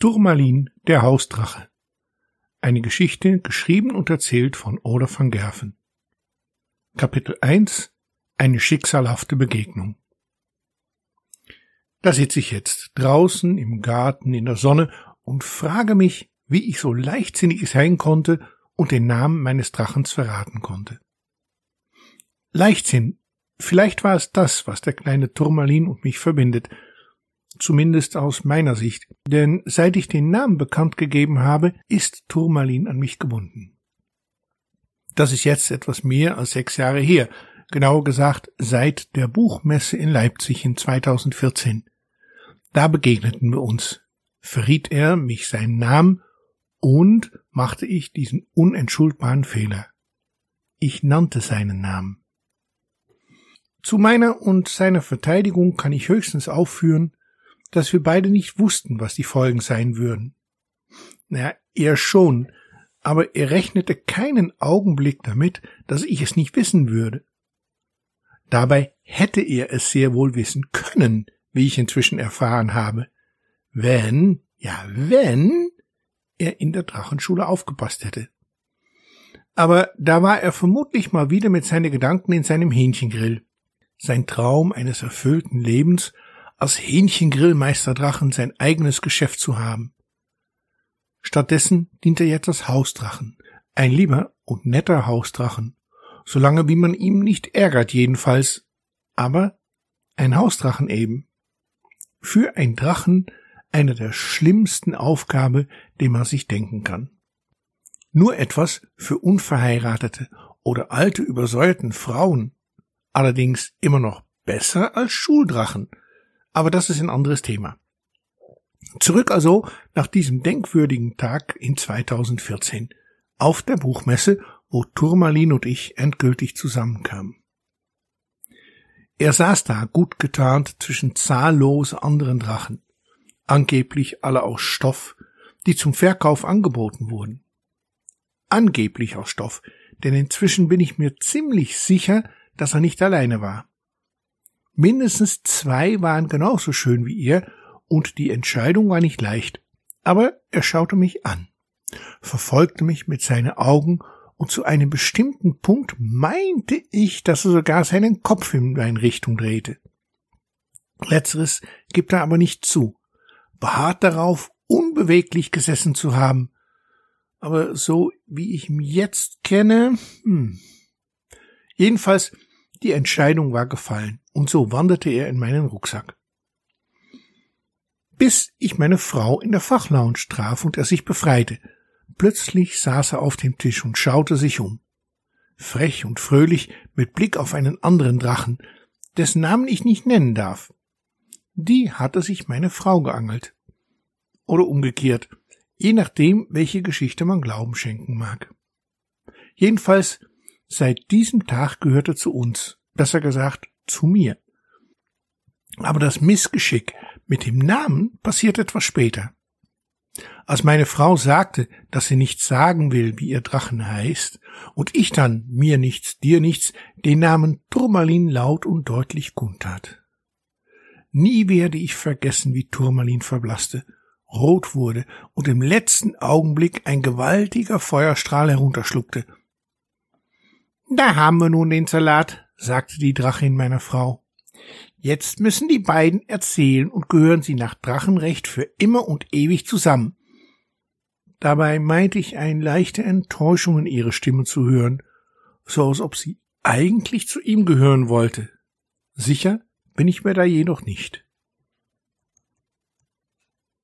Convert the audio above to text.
Turmalin, der Hausdrache. Eine Geschichte geschrieben und erzählt von Oder van Gerven. Kapitel 1 Eine schicksalhafte Begegnung. Da sitze ich jetzt draußen im Garten in der Sonne und frage mich, wie ich so leichtsinnig sein konnte und den Namen meines Drachens verraten konnte. Leichtsinn, vielleicht war es das, was der kleine Turmalin und mich verbindet, zumindest aus meiner Sicht, denn seit ich den Namen bekannt gegeben habe, ist Turmalin an mich gebunden. Das ist jetzt etwas mehr als sechs Jahre her, genauer gesagt seit der Buchmesse in Leipzig in 2014. Da begegneten wir uns, verriet er mich seinen Namen und machte ich diesen unentschuldbaren Fehler. Ich nannte seinen Namen. Zu meiner und seiner Verteidigung kann ich höchstens aufführen, dass wir beide nicht wussten, was die Folgen sein würden. Naja, er schon, aber er rechnete keinen Augenblick damit, dass ich es nicht wissen würde. Dabei hätte er es sehr wohl wissen können, wie ich inzwischen erfahren habe, wenn, ja wenn, er in der Drachenschule aufgepasst hätte. Aber da war er vermutlich mal wieder mit seinen Gedanken in seinem Hähnchengrill. Sein Traum eines erfüllten Lebens als Hähnchengrillmeisterdrachen sein eigenes Geschäft zu haben. Stattdessen dient er jetzt als Hausdrachen, ein lieber und netter Hausdrachen, solange wie man ihm nicht ärgert jedenfalls, aber ein Hausdrachen eben. Für ein Drachen eine der schlimmsten Aufgabe, die man sich denken kann. Nur etwas für unverheiratete oder alte übersäuerten Frauen, allerdings immer noch besser als Schuldrachen, aber das ist ein anderes Thema. Zurück also nach diesem denkwürdigen Tag in 2014 auf der Buchmesse, wo Turmalin und ich endgültig zusammenkamen. Er saß da gut getarnt zwischen zahllos anderen Drachen, angeblich alle aus Stoff, die zum Verkauf angeboten wurden. Angeblich aus Stoff, denn inzwischen bin ich mir ziemlich sicher, dass er nicht alleine war. Mindestens zwei waren genauso schön wie er, und die Entscheidung war nicht leicht. Aber er schaute mich an, verfolgte mich mit seinen Augen, und zu einem bestimmten Punkt meinte ich, dass er sogar seinen Kopf in meine Richtung drehte. Letzteres gibt er aber nicht zu, beharrt darauf, unbeweglich gesessen zu haben. Aber so wie ich ihn jetzt kenne, hm. Jedenfalls, die Entscheidung war gefallen und so wanderte er in meinen Rucksack. Bis ich meine Frau in der Fachlounge traf und er sich befreite. Plötzlich saß er auf dem Tisch und schaute sich um. Frech und fröhlich mit Blick auf einen anderen Drachen, dessen Namen ich nicht nennen darf. Die hatte sich meine Frau geangelt. Oder umgekehrt, je nachdem, welche Geschichte man Glauben schenken mag. Jedenfalls, seit diesem Tag gehört er zu uns, besser gesagt, zu mir. Aber das Missgeschick mit dem Namen passiert etwas später. Als meine Frau sagte, dass sie nichts sagen will, wie ihr Drachen heißt, und ich dann mir nichts, dir nichts, den Namen Turmalin laut und deutlich kundtat. Nie werde ich vergessen, wie Turmalin verblasste, rot wurde und im letzten Augenblick ein gewaltiger Feuerstrahl herunterschluckte. Da haben wir nun den Salat, sagte die Drachin meiner Frau. Jetzt müssen die beiden erzählen und gehören sie nach Drachenrecht für immer und ewig zusammen. Dabei meinte ich eine leichte Enttäuschung in ihre Stimme zu hören, so als ob sie eigentlich zu ihm gehören wollte. Sicher bin ich mir da jedoch nicht.